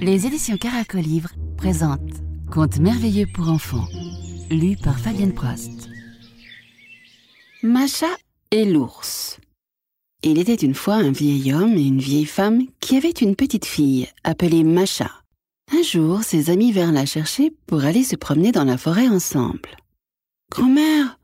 Les éditions Caracolivre présentent Contes merveilleux pour enfants, lu par Fabienne Prost. Macha et l'ours. Il était une fois un vieil homme et une vieille femme qui avaient une petite fille appelée Macha. Un jour, ses amis vinrent la chercher pour aller se promener dans la forêt ensemble. Grand-mère,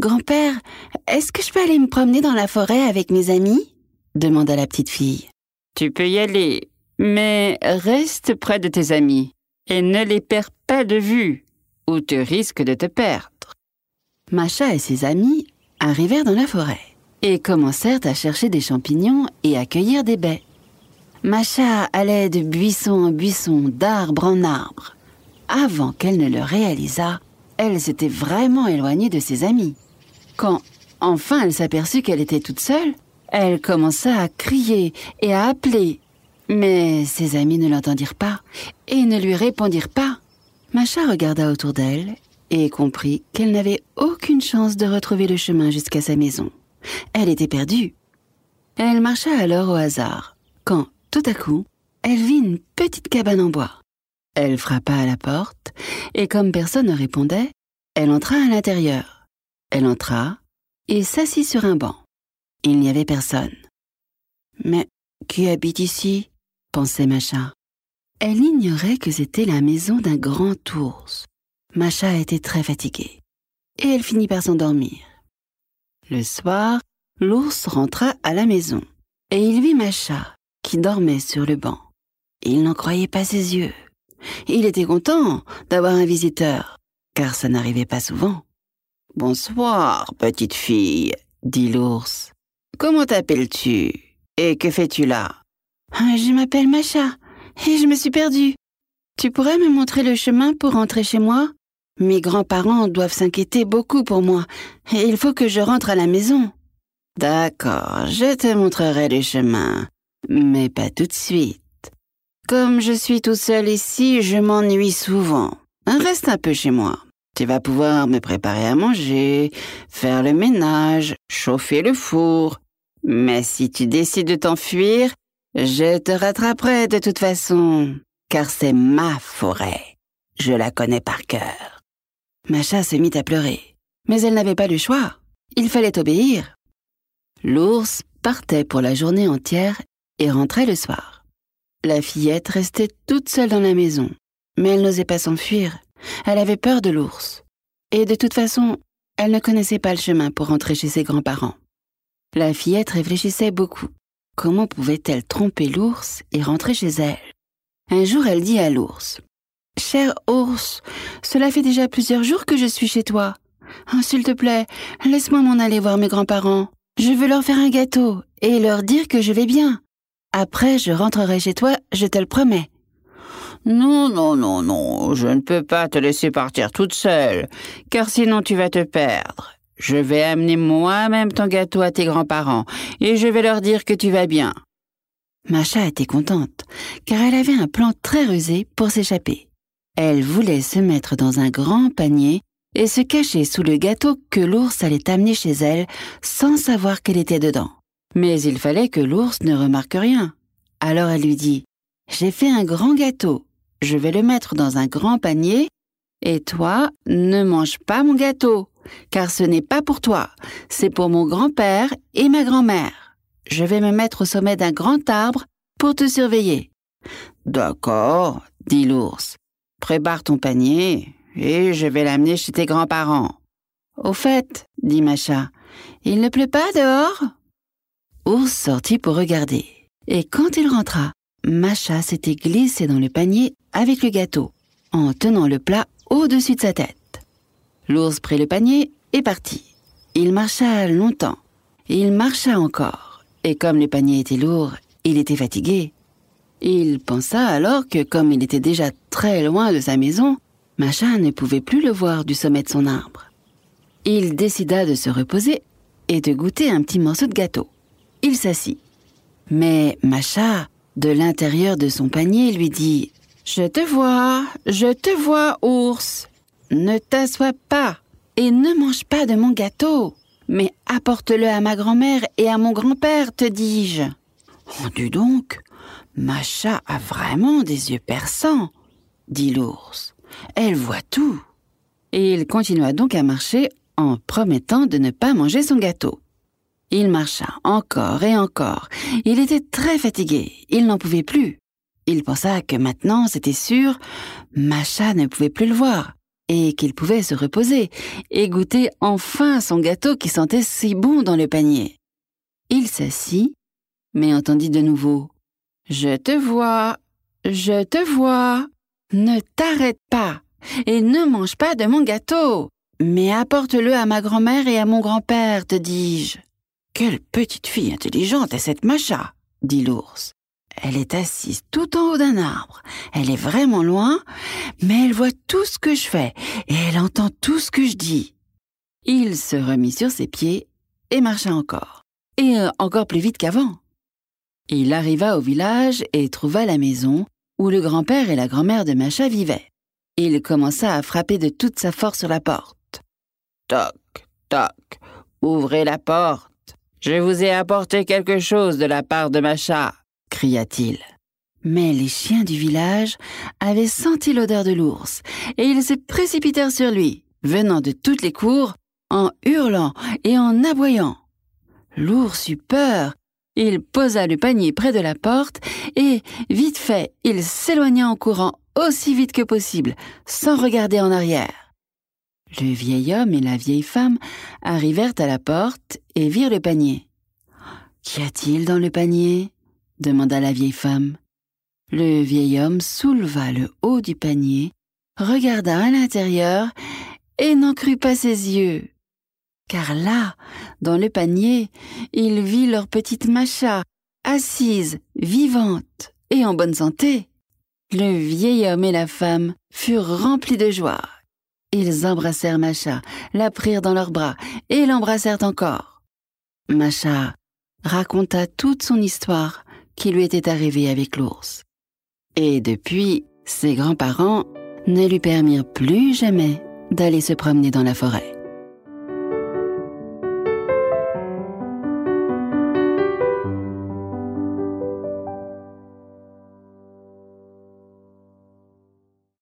grand-père, est-ce que je peux aller me promener dans la forêt avec mes amis? Demanda la petite fille. Tu peux y aller, mais reste près de tes amis et ne les perds pas de vue, ou tu risques de te perdre. Macha et ses amis arrivèrent dans la forêt et commencèrent à chercher des champignons et à cueillir des baies. Macha allait de buisson en buisson, d'arbre en arbre. Avant qu'elle ne le réalisât, elle s'était vraiment éloignée de ses amis. Quand enfin elle s'aperçut qu'elle était toute seule, elle commença à crier et à appeler. Mais ses amis ne l'entendirent pas et ne lui répondirent pas. Macha regarda autour d'elle et comprit qu'elle n'avait aucune chance de retrouver le chemin jusqu'à sa maison. Elle était perdue. Elle marcha alors au hasard, quand, tout à coup, elle vit une petite cabane en bois. Elle frappa à la porte, et comme personne ne répondait, elle entra à l'intérieur. Elle entra et s'assit sur un banc. Il n'y avait personne. Mais qui habite ici? pensait Macha. Elle ignorait que c'était la maison d'un grand ours. Macha était très fatiguée, et elle finit par s'endormir. Le soir, l'ours rentra à la maison, et il vit Macha, qui dormait sur le banc. Il n'en croyait pas ses yeux. Il était content d'avoir un visiteur, car ça n'arrivait pas souvent. Bonsoir, petite fille, dit l'ours. Comment t'appelles-tu Et que fais-tu là? Ah, Je m'appelle Macha, et je me suis perdue. Tu pourrais me montrer le chemin pour rentrer chez moi? Mes grands-parents doivent s'inquiéter beaucoup pour moi, et il faut que je rentre à la maison. D'accord, je te montrerai le chemin, mais pas tout de suite. Comme je suis tout seul ici, je m'ennuie souvent. Reste un peu chez moi. Tu vas pouvoir me préparer à manger, faire le ménage, chauffer le four. Mais si tu décides de t'enfuir, je te rattraperai de toute façon, car c'est ma forêt. Je la connais par cœur. Macha se mit à pleurer. Mais elle n'avait pas le choix. Il fallait obéir. L'ours partait pour la journée entière et rentrait le soir. La fillette restait toute seule dans la maison, mais elle n'osait pas s'enfuir. Elle avait peur de l'ours. Et de toute façon, elle ne connaissait pas le chemin pour rentrer chez ses grands-parents. La fillette réfléchissait beaucoup. Comment pouvait-elle tromper l'ours et rentrer chez elle? Un jour, elle dit à l'ours Cher ours, cela fait déjà plusieurs jours que je suis chez toi. Oh, S'il te plaît, laisse-moi m'en aller voir mes grands-parents. Je veux leur faire un gâteau et leur dire que je vais bien. Après, je rentrerai chez toi, je te le promets. Non, non, non, non, je ne peux pas te laisser partir toute seule, car sinon tu vas te perdre. Je vais amener moi-même ton gâteau à tes grands-parents, et je vais leur dire que tu vas bien. Macha était contente, car elle avait un plan très rusé pour s'échapper. Elle voulait se mettre dans un grand panier et se cacher sous le gâteau que l'ours allait amener chez elle sans savoir qu'elle était dedans. Mais il fallait que l'ours ne remarque rien. Alors elle lui dit J'ai fait un grand gâteau, je vais le mettre dans un grand panier, et toi, ne mange pas mon gâteau, car ce n'est pas pour toi, c'est pour mon grand-père et ma grand-mère. Je vais me mettre au sommet d'un grand arbre pour te surveiller. D'accord, dit l'ours. Prépare ton panier, et je vais l'amener chez tes grands-parents. Au fait, dit Macha, il ne pleut pas dehors? Ours sortit pour regarder, et quand il rentra, Macha s'était glissée dans le panier avec le gâteau, en tenant le plat au-dessus de sa tête. L'ours prit le panier et partit. Il marcha longtemps. Il marcha encore. Et comme le panier était lourd, il était fatigué. Il pensa alors que comme il était déjà très loin de sa maison, Macha ne pouvait plus le voir du sommet de son arbre. Il décida de se reposer et de goûter un petit morceau de gâteau. Il s'assit. Mais Macha, de l'intérieur de son panier, lui dit Je te vois, je te vois, ours. Ne t'assois pas et ne mange pas de mon gâteau. Mais apporte-le à ma grand-mère et à mon grand-père, te dis-je. Oh, dis donc, Macha a vraiment des yeux perçants, dit l'ours. Elle voit tout. Et il continua donc à marcher en promettant de ne pas manger son gâteau. Il marcha encore et encore. Il était très fatigué. Il n'en pouvait plus. Il pensa que maintenant, c'était sûr, Macha ne pouvait plus le voir et qu'il pouvait se reposer et goûter enfin son gâteau qui sentait si bon dans le panier. Il s'assit, mais entendit de nouveau Je te vois, je te vois. Ne t'arrête pas et ne mange pas de mon gâteau, mais apporte-le à ma grand-mère et à mon grand-père, te dis-je. Quelle petite fille intelligente est cette Macha, dit l'ours. Elle est assise tout en haut d'un arbre. Elle est vraiment loin, mais elle voit tout ce que je fais et elle entend tout ce que je dis. Il se remit sur ses pieds et marcha encore, et euh, encore plus vite qu'avant. Il arriva au village et trouva la maison où le grand-père et la grand-mère de Macha vivaient. Il commença à frapper de toute sa force sur la porte. Toc, toc, ouvrez la porte. Je vous ai apporté quelque chose de la part de Macha cria-t-il. Mais les chiens du village avaient senti l'odeur de l'ours, et ils se précipitèrent sur lui, venant de toutes les cours, en hurlant et en aboyant. L'ours eut peur. Il posa le panier près de la porte et, vite fait, il s'éloigna en courant aussi vite que possible, sans regarder en arrière. Le vieil homme et la vieille femme arrivèrent à la porte et virent le panier. Qu'y a-t-il dans le panier? Demanda la vieille femme. Le vieil homme souleva le haut du panier, regarda à l'intérieur et n'en crut pas ses yeux. Car là, dans le panier, il vit leur petite Macha, assise, vivante et en bonne santé. Le vieil homme et la femme furent remplis de joie. Ils embrassèrent Macha, la prirent dans leurs bras et l'embrassèrent encore. Macha raconta toute son histoire qui lui était arrivé avec l'ours. Et depuis, ses grands-parents ne lui permirent plus jamais d'aller se promener dans la forêt.